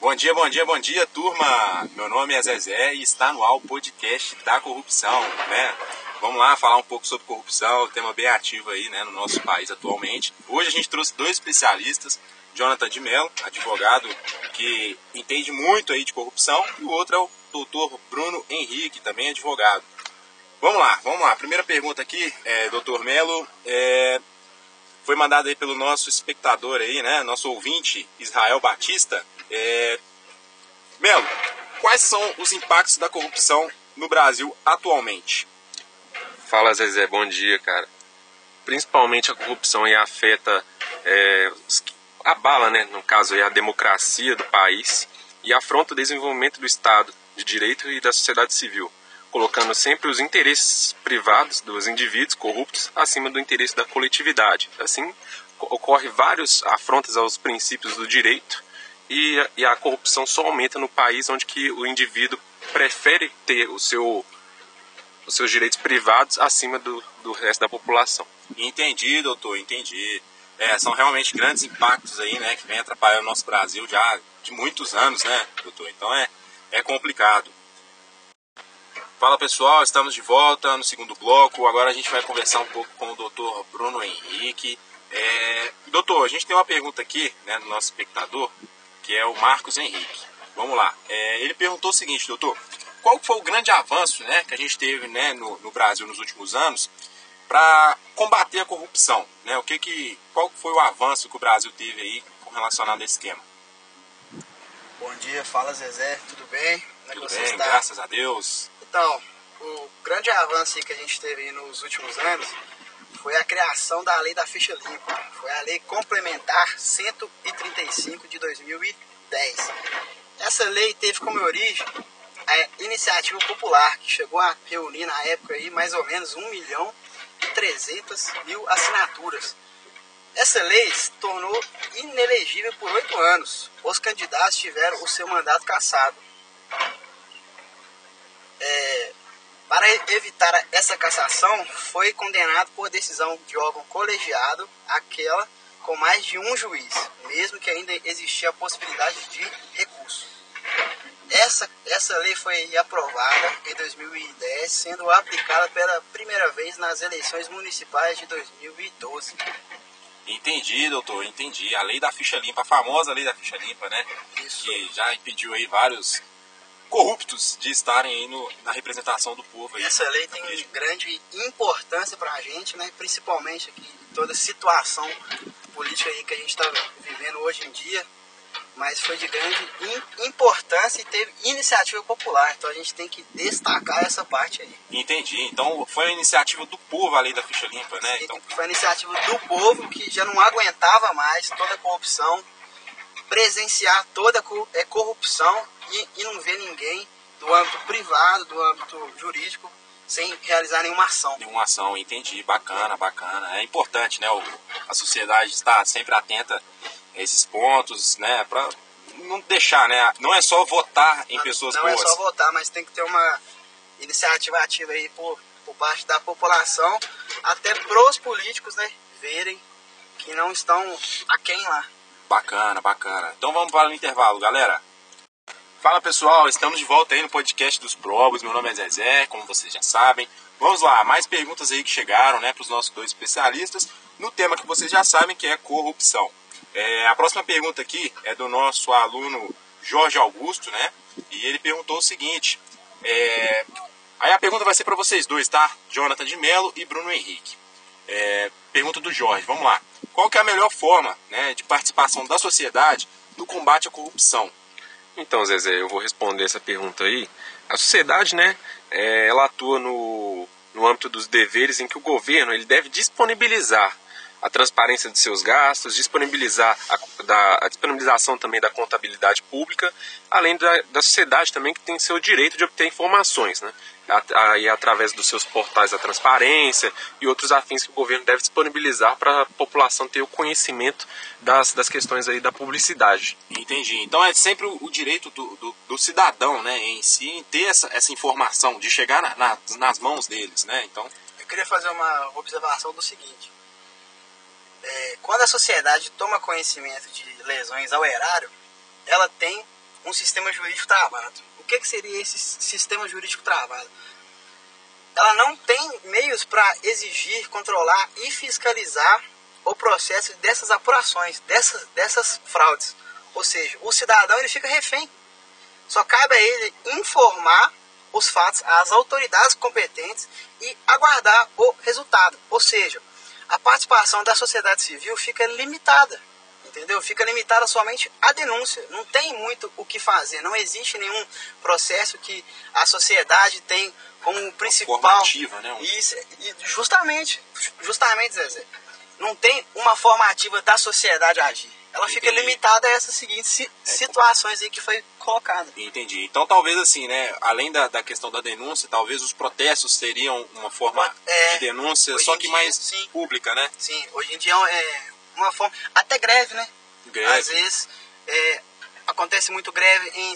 Bom dia, bom dia, bom dia, turma! Meu nome é Zezé e está no ar o podcast da corrupção, né? Vamos lá falar um pouco sobre corrupção, tema bem ativo aí, né, no nosso país atualmente. Hoje a gente trouxe dois especialistas, Jonathan de Mello, advogado que entende muito aí de corrupção, e o outro é o doutor Bruno Henrique, também advogado. Vamos lá, vamos lá. Primeira pergunta aqui, é, doutor Melo, é, foi mandada aí pelo nosso espectador aí, né, nosso ouvinte, Israel Batista. É, Melo, quais são os impactos da corrupção no Brasil atualmente? Fala Zezé, bom dia, cara. Principalmente a corrupção afeta, é, abala, né, no caso aí, a democracia do país e afronta o desenvolvimento do Estado de Direito e da sociedade civil colocando sempre os interesses privados dos indivíduos corruptos acima do interesse da coletividade. Assim, ocorre vários afrontas aos princípios do direito e, e a corrupção só aumenta no país onde que o indivíduo prefere ter o seu, os seus direitos privados acima do, do resto da população. Entendi, doutor, entendi. É, são realmente grandes impactos aí, né, que vem atrapalhando o nosso Brasil já de muitos anos, né, doutor? Então é, é complicado. Fala pessoal, estamos de volta no segundo bloco. Agora a gente vai conversar um pouco com o doutor Bruno Henrique. É... Doutor, a gente tem uma pergunta aqui né, do nosso espectador, que é o Marcos Henrique. Vamos lá. É... Ele perguntou o seguinte, doutor: qual foi o grande avanço né, que a gente teve né, no, no Brasil nos últimos anos para combater a corrupção? Né? O que que, qual foi o avanço que o Brasil teve aí relacionado a esse esquema? Bom dia, fala Zezé, tudo bem? Como é tudo bem, está? graças a Deus. Então, o grande avanço que a gente teve nos últimos anos foi a criação da lei da ficha limpa. Foi a lei complementar 135 de 2010. Essa lei teve como origem a iniciativa popular, que chegou a reunir na época aí mais ou menos 1 milhão e 300 mil assinaturas. Essa lei se tornou inelegível por oito anos. Os candidatos tiveram o seu mandato cassado. É, para evitar essa cassação, foi condenado por decisão de órgão colegiado aquela com mais de um juiz, mesmo que ainda existia a possibilidade de recurso. Essa, essa lei foi aprovada em 2010, sendo aplicada pela primeira vez nas eleições municipais de 2012. Entendi, doutor, entendi. A lei da ficha limpa, a famosa lei da ficha limpa, né? Isso. Que já impediu aí vários corruptos de estarem aí no, na representação do povo. Aí, Essa lei tem mesmo. grande importância para a gente, né? principalmente aqui, toda a situação política aí que a gente está vivendo hoje em dia, mas foi de grande importância e teve iniciativa popular, então a gente tem que destacar essa parte aí. Entendi, então foi a iniciativa do povo a lei da ficha limpa, né? Então... Foi a iniciativa do povo que já não aguentava mais toda a corrupção, presenciar toda a é, corrupção e, e não ver ninguém do âmbito privado, do âmbito jurídico, sem realizar nenhuma ação. Nenhuma ação, entendi. Bacana, bacana. É importante, né? O, a sociedade estar sempre atenta a esses pontos, né? Para não deixar, né? Não é só votar em não, pessoas não boas. Não é só votar, mas tem que ter uma iniciativa ativa aí por, por parte da população, até pros políticos, né? Verem que não estão aquém lá. Bacana, bacana. Então vamos para o intervalo, galera. Fala pessoal, estamos de volta aí no podcast dos Probos. Meu nome é Zezé, como vocês já sabem. Vamos lá, mais perguntas aí que chegaram né, para os nossos dois especialistas no tema que vocês já sabem que é corrupção. É, a próxima pergunta aqui é do nosso aluno Jorge Augusto, né? E ele perguntou o seguinte: é, aí a pergunta vai ser para vocês dois, tá? Jonathan de Mello e Bruno Henrique. É, pergunta do Jorge, vamos lá. Qual que é a melhor forma né, de participação da sociedade no combate à corrupção? Então, Zezé, eu vou responder essa pergunta aí. A sociedade, né, é, ela atua no, no âmbito dos deveres em que o governo ele deve disponibilizar a transparência de seus gastos, disponibilizar a, da, a disponibilização também da contabilidade pública, além da, da sociedade também que tem seu direito de obter informações, né? Aí através dos seus portais da transparência e outros afins que o governo deve disponibilizar para a população ter o conhecimento das, das questões aí da publicidade. Entendi. Então é sempre o direito do, do, do cidadão, né, em si, em ter essa, essa informação, de chegar na, na, nas mãos deles, né? Então. Eu queria fazer uma observação do seguinte é, quando a sociedade toma conhecimento de lesões ao erário, ela tem um sistema jurídico travado. Que, que seria esse sistema jurídico travado? Ela não tem meios para exigir, controlar e fiscalizar o processo dessas apurações, dessas, dessas fraudes. Ou seja, o cidadão ele fica refém. Só cabe a ele informar os fatos às autoridades competentes e aguardar o resultado. Ou seja, a participação da sociedade civil fica limitada, entendeu? Fica limitada somente à denúncia. Não tem muito o que fazer. Não existe nenhum processo que a sociedade tem como principal. Formativa, né? Isso, justamente, justamente, Zezé. Não tem uma formativa da sociedade agir ela Entendi. fica limitada a essas seguintes é, situações aí que foi colocada. Entendi. Então talvez assim, né, além da, da questão da denúncia, talvez os protestos seriam uma forma é, de denúncia, só que dia, mais sim, pública, né? Sim, hoje em dia é uma forma, até greve, né? Greve. Às vezes é, acontece muito greve em,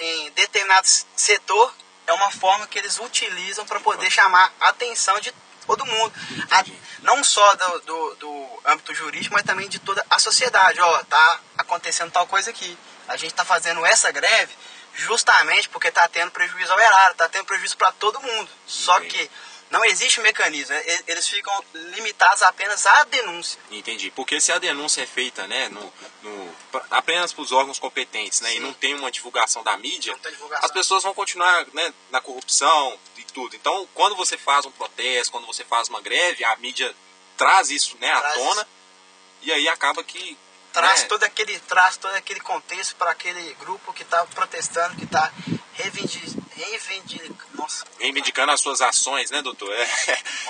em determinado setor, é uma forma que eles utilizam para poder chamar a atenção de todo mundo. A, não só do, do, do, âmbito jurídico, mas também de toda a sociedade. Ó, tá acontecendo tal coisa aqui. A gente está fazendo essa greve justamente porque está tendo prejuízo ao erário, está tendo prejuízo para todo mundo. Só que não existe mecanismo, né? eles ficam limitados apenas à denúncia. Entendi, porque se a denúncia é feita né, no, no apenas para os órgãos competentes né, e não tem uma divulgação da mídia, divulgação. as pessoas vão continuar né, na corrupção e tudo. Então, quando você faz um protesto, quando você faz uma greve, a mídia traz isso né, à tona isso. e aí acaba que traz né? todo aquele traz todo aquele contexto para aquele grupo que está protestando, que está reivindicando, reivindicando as suas ações, né, doutor?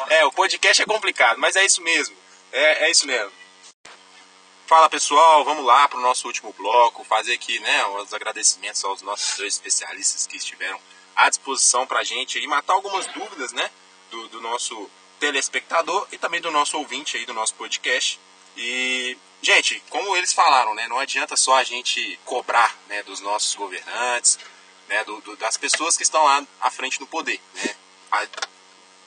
É, é, o podcast é complicado, mas é isso mesmo. É, é isso mesmo. Fala pessoal, vamos lá para o nosso último bloco, fazer aqui né, os agradecimentos aos nossos dois especialistas que estiveram à disposição para a gente e matar algumas dúvidas né, do, do nosso telespectador e também do nosso ouvinte aí do nosso podcast. E, gente, como eles falaram, né, não adianta só a gente cobrar né, dos nossos governantes, né, do, do, das pessoas que estão lá à frente do poder. Né. A,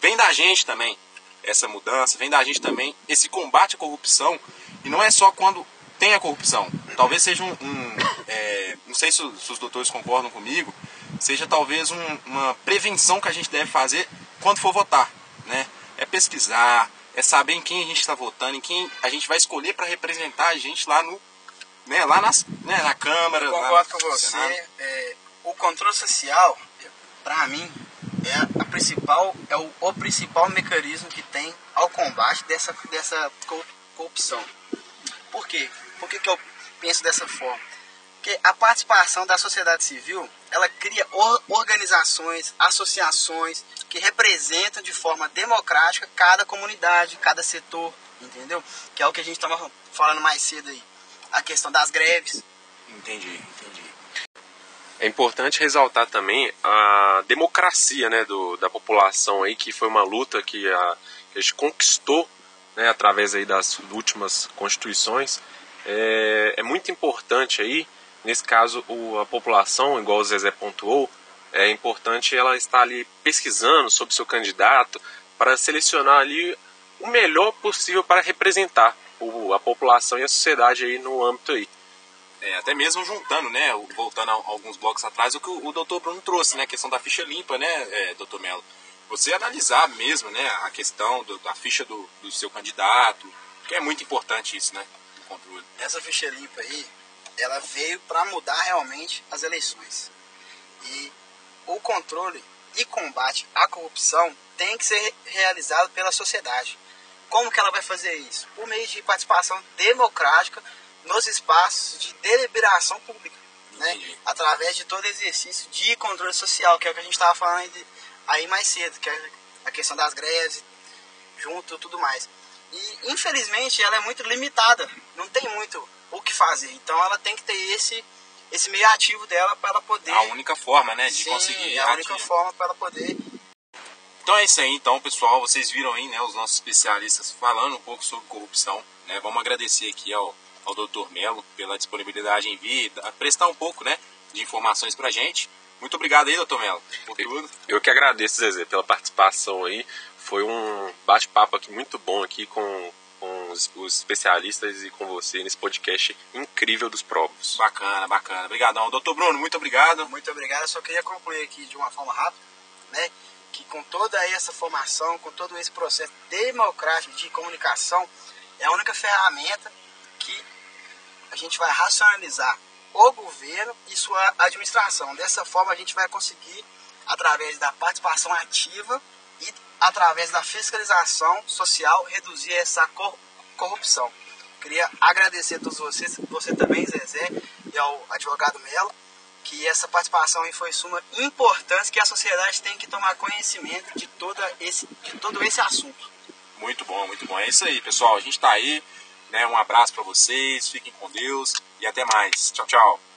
vem da gente também essa mudança, vem da gente também esse combate à corrupção. E não é só quando tem a corrupção. Talvez seja um. um é, não sei se, se, os doutores concordam comigo, seja talvez um, uma prevenção que a gente deve fazer quando for votar. Né? É pesquisar, é saber em quem a gente está votando, em quem a gente vai escolher para representar a gente lá no. Né, lá nas, né, na Câmara. Concordo com você. É, controle social, para mim, é a principal, é o, o, principal mecanismo que tem ao combate dessa, dessa corrupção. Por quê? Por que, que eu penso dessa forma? Porque a participação da sociedade civil, ela cria organizações, associações que representam de forma democrática cada comunidade, cada setor, entendeu? Que é o que a gente estava falando mais cedo aí. A questão das greves. Entendi, entendi. É importante ressaltar também a democracia né, do, da população aí, que foi uma luta que a, que a gente conquistou né, através aí das últimas constituições. É, é muito importante aí, nesse caso, o, a população, igual o Zezé pontuou, é importante ela estar ali pesquisando sobre seu candidato para selecionar ali o melhor possível para representar o, a população e a sociedade aí no âmbito aí. É, até mesmo juntando, né, voltando alguns blocos atrás, o que o, o doutor Bruno trouxe, né, a questão da ficha limpa, né, é, doutor Melo? Você analisar mesmo, né, a questão do, da ficha do, do seu candidato, que é muito importante isso, né, o controle. Essa ficha limpa aí, ela veio para mudar realmente as eleições. E o controle e combate à corrupção tem que ser realizado pela sociedade. Como que ela vai fazer isso? Por meio de participação democrática nos espaços de deliberação pública, né? através de todo exercício de controle social, que é o que a gente estava falando aí mais cedo, que é a questão das greves, junto tudo mais. E infelizmente ela é muito limitada, não tem muito o que fazer. Então ela tem que ter esse esse meio ativo dela para ela poder. A única forma, né, de Sim, conseguir. É a única forma para ela poder. Então é isso aí, então pessoal, vocês viram aí, né, os nossos especialistas falando um pouco sobre corrupção, né? Vamos agradecer aqui ao ao Dr. Melo pela disponibilidade em vir, prestar um pouco né, de informações para a gente. Muito obrigado aí, doutor Melo, por tudo. Eu que agradeço, Zezé, pela participação aí. Foi um bate-papo aqui muito bom aqui com, com os, os especialistas e com você nesse podcast incrível dos Provos. Bacana, bacana. Obrigadão. Doutor Bruno, muito obrigado. Muito obrigado. Eu só queria concluir aqui de uma forma rápida, né? Que com toda essa formação, com todo esse processo democrático de comunicação, é a única ferramenta a gente vai racionalizar o governo e sua administração. Dessa forma, a gente vai conseguir, através da participação ativa e através da fiscalização social, reduzir essa corrupção. Queria agradecer a todos vocês, você também, Zezé, e ao advogado Melo, que essa participação aí foi suma importante, que a sociedade tem que tomar conhecimento de, toda esse, de todo esse assunto. Muito bom, muito bom. É isso aí, pessoal. A gente está aí. Né? Um abraço para vocês, fiquem com Deus e até mais. Tchau, tchau.